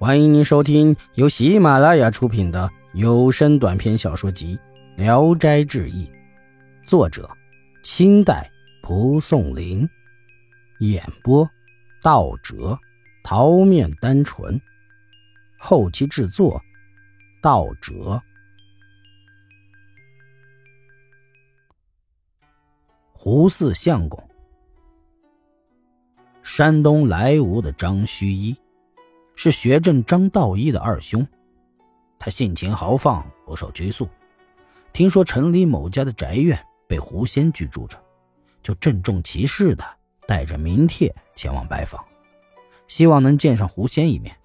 欢迎您收听由喜马拉雅出品的有声短篇小说集《聊斋志异》，作者：清代蒲松龄，演播：道哲、桃面单纯，后期制作：道哲。胡四相公，山东莱芜的张须一。是学镇张道一的二兄，他性情豪放，不受拘束。听说城里某家的宅院被狐仙居住着，就郑重其事的带着名帖前往拜访，希望能见上狐仙一面。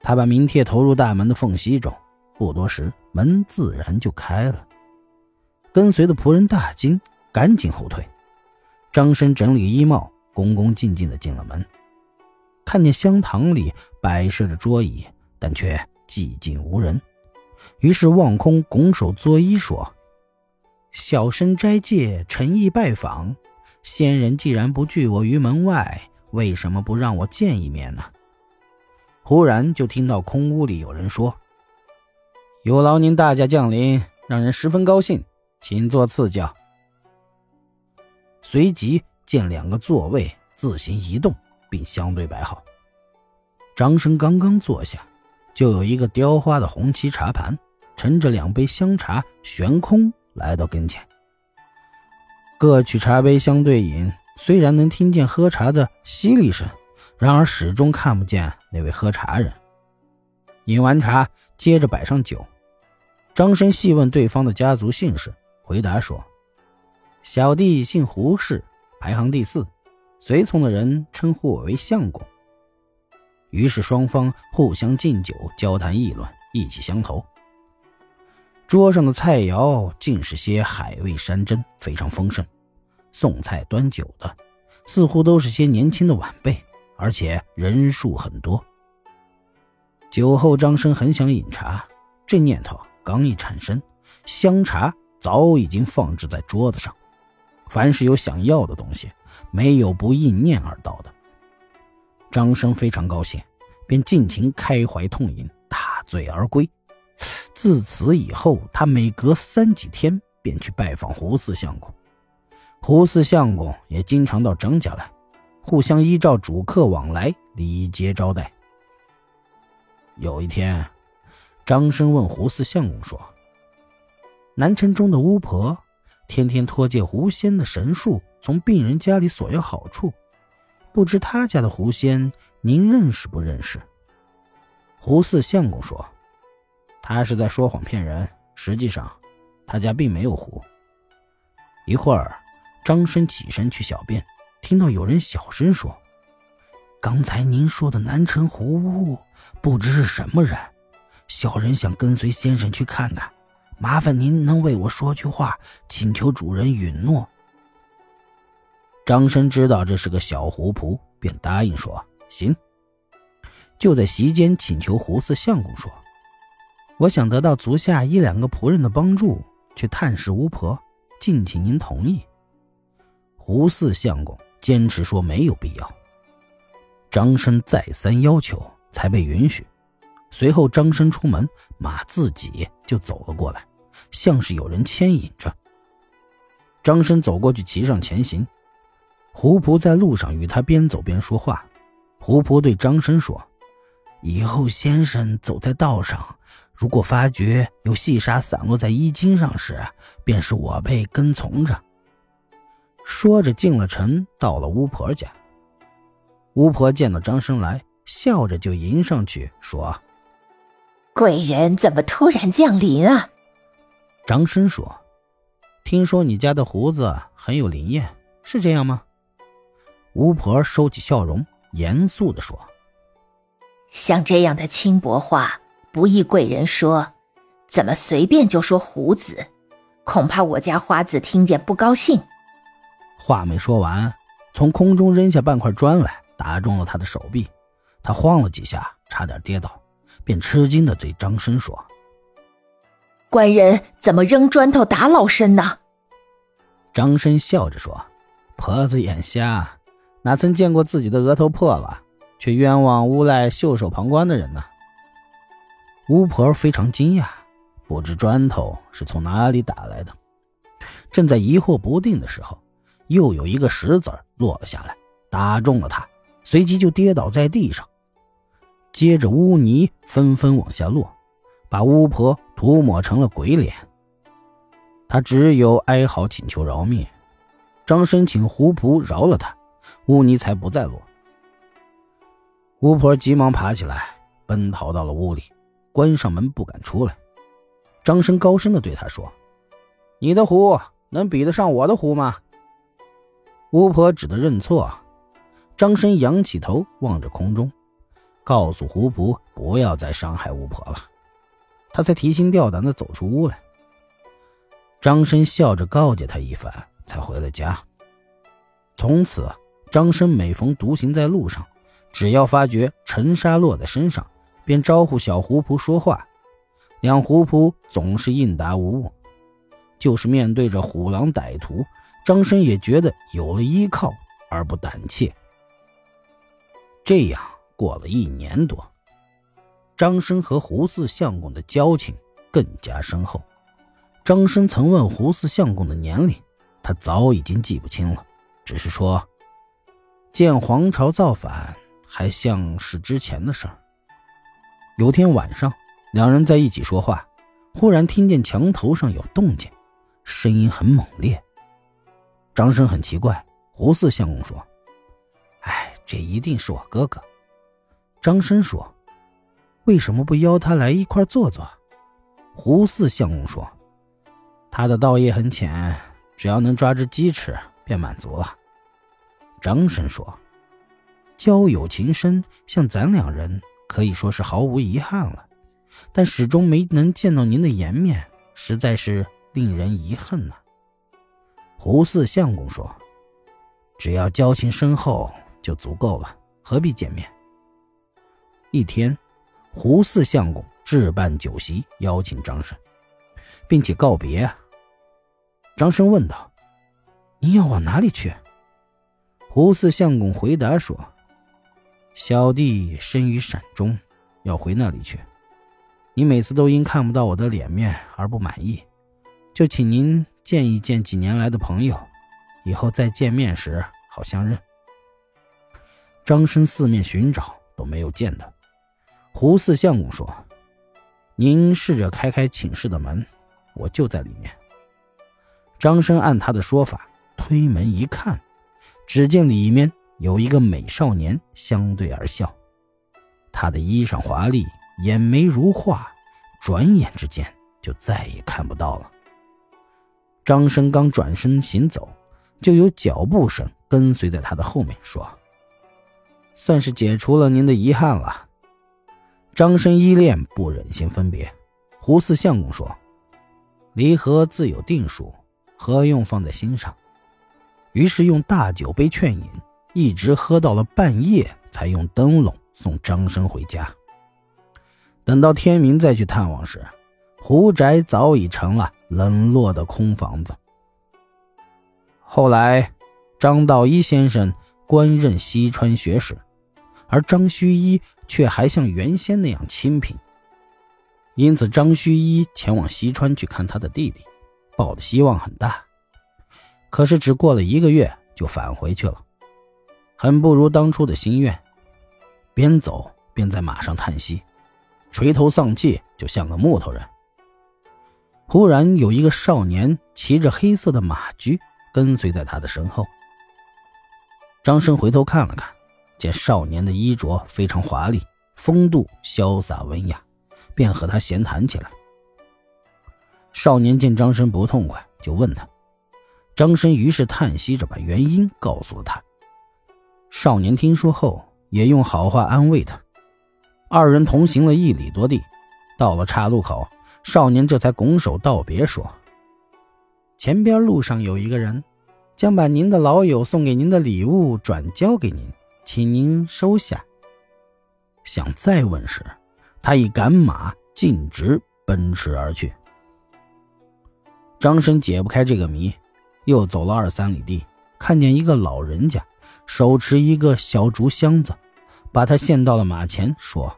他把名帖投入大门的缝隙中，不多时，门自然就开了。跟随的仆人大惊，赶紧后退。张生整理衣帽，恭恭敬敬的进了门。看见香堂里摆设着桌椅，但却寂静无人，于是望空拱手作揖说：“小生斋戒，诚意拜访。仙人既然不拒我于门外，为什么不让我见一面呢？”忽然就听到空屋里有人说：“有劳您大驾降临，让人十分高兴，请坐赐教。”随即见两个座位自行移动。并相对摆好。张生刚刚坐下，就有一个雕花的红漆茶盘，盛着两杯香茶悬空来到跟前。各取茶杯相对饮，虽然能听见喝茶的淅沥声，然而始终看不见那位喝茶人。饮完茶，接着摆上酒。张生细问对方的家族姓氏，回答说：“小弟姓胡氏，排行第四。”随从的人称呼我为相公。于是双方互相敬酒，交谈议论，意气相投。桌上的菜肴尽是些海味山珍，非常丰盛。送菜端酒的似乎都是些年轻的晚辈，而且人数很多。酒后，张生很想饮茶，这念头刚一产生，香茶早已经放置在桌子上。凡是有想要的东西。没有不应念而到的。张生非常高兴，便尽情开怀痛饮，大醉而归。自此以后，他每隔三几天便去拜访胡四相公，胡四相公也经常到张家来，互相依照主客往来礼节招待。有一天，张生问胡四相公说：“南城中的巫婆。”天天托借狐仙的神术，从病人家里索要好处，不知他家的狐仙您认识不认识？胡四相公说：“他是在说谎骗人，实际上他家并没有狐。”一会儿，张生起身去小便，听到有人小声说：“刚才您说的南城狐屋，不知是什么人，小人想跟随先生去看看。”麻烦您能为我说句话，请求主人允诺。张生知道这是个小狐仆，便答应说：“行。”就在席间请求胡四相公说：“我想得到足下一两个仆人的帮助，去探视巫婆，敬请您同意。”胡四相公坚持说没有必要。张生再三要求，才被允许。随后，张生出门，马自己就走了过来，像是有人牵引着。张生走过去，骑上前行。胡仆在路上与他边走边说话。胡仆对张生说：“以后先生走在道上，如果发觉有细沙散落在衣襟上时，便是我辈跟从着。”说着进了城，到了巫婆家。巫婆见到张生来，笑着就迎上去说。贵人怎么突然降临啊？张生说：“听说你家的胡子很有灵验，是这样吗？”巫婆收起笑容，严肃的说：“像这样的轻薄话，不易贵人说。怎么随便就说胡子？恐怕我家花子听见不高兴。”话没说完，从空中扔下半块砖来，打中了他的手臂，他晃了几下，差点跌倒。便吃惊的对张生说：“官人怎么扔砖头打老身呢？”张生笑着说：“婆子眼瞎，哪曾见过自己的额头破了？却冤枉诬赖袖手旁观的人呢？巫婆非常惊讶，不知砖头是从哪里打来的。正在疑惑不定的时候，又有一个石子落了下来，打中了他，随即就跌倒在地上。接着污泥纷纷往下落，把巫婆涂抹成了鬼脸。他只有哀嚎请求饶命。张生请胡仆饶了他，污泥才不再落。巫婆急忙爬起来，奔逃到了屋里，关上门不敢出来。张生高声的对他说：“你的壶能比得上我的壶吗？”巫婆只得认错。张生仰起头望着空中，告诉胡仆不要再伤害巫婆了。他才提心吊胆的走出屋来。张生笑着告诫他一番。才回了家。从此，张生每逢独行在路上，只要发觉尘沙落在身上，便招呼小狐仆说话。两狐仆总是应答无误。就是面对着虎狼歹徒，张生也觉得有了依靠而不胆怯。这样过了一年多，张生和胡四相公的交情更加深厚。张生曾问胡四相公的年龄。他早已经记不清了，只是说，见皇朝造反还像是之前的事儿。有天晚上，两人在一起说话，忽然听见墙头上有动静，声音很猛烈。张生很奇怪，胡四相公说：“哎，这一定是我哥哥。”张生说：“为什么不邀他来一块坐坐？”胡四相公说：“他的道业很浅。”只要能抓只鸡吃，便满足了。张生说：“交友情深，像咱两人可以说是毫无遗憾了，但始终没能见到您的颜面，实在是令人遗憾呐。”胡四相公说：“只要交情深厚就足够了，何必见面？”一天，胡四相公置办酒席，邀请张生，并且告别。张生问道：“你要往哪里去？”胡四相公回答说：“小弟生于陕中，要回那里去。你每次都因看不到我的脸面而不满意，就请您见一见几年来的朋友，以后再见面时好相认。”张生四面寻找都没有见到。胡四相公说：“您试着开开寝室的门，我就在里面。”张生按他的说法推门一看，只见里面有一个美少年相对而笑。他的衣裳华丽，眼眉如画，转眼之间就再也看不到了。张生刚转身行走，就有脚步声跟随在他的后面，说：“算是解除了您的遗憾了。”张生依恋，不忍心分别。胡四相公说：“离合自有定数。”何用放在心上？于是用大酒杯劝饮，一直喝到了半夜，才用灯笼送张生回家。等到天明再去探望时，胡宅早已成了冷落的空房子。后来，张道一先生官任西川学士，而张须一却还像原先那样清贫，因此张须一前往西川去看他的弟弟。抱的希望很大，可是只过了一个月就返回去了，很不如当初的心愿。边走边在马上叹息，垂头丧气，就像个木头人。忽然有一个少年骑着黑色的马驹跟随在他的身后。张生回头看了看，见少年的衣着非常华丽，风度潇洒文雅，便和他闲谈起来。少年见张生不痛快，就问他。张生于是叹息着把原因告诉了他。少年听说后，也用好话安慰他。二人同行了一里多地，到了岔路口，少年这才拱手道别，说：“前边路上有一个人，将把您的老友送给您的礼物转交给您，请您收下。”想再问时，他已赶马径直奔驰而去。张生解不开这个谜，又走了二三里地，看见一个老人家手持一个小竹箱子，把他献到了马前，说：“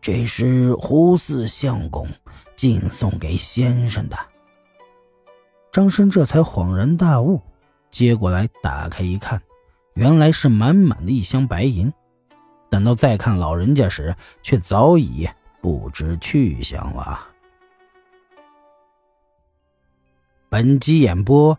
这是胡四相公敬送给先生的。”张生这才恍然大悟，接过来打开一看，原来是满满的一箱白银。等到再看老人家时，却早已不知去向了。本集演播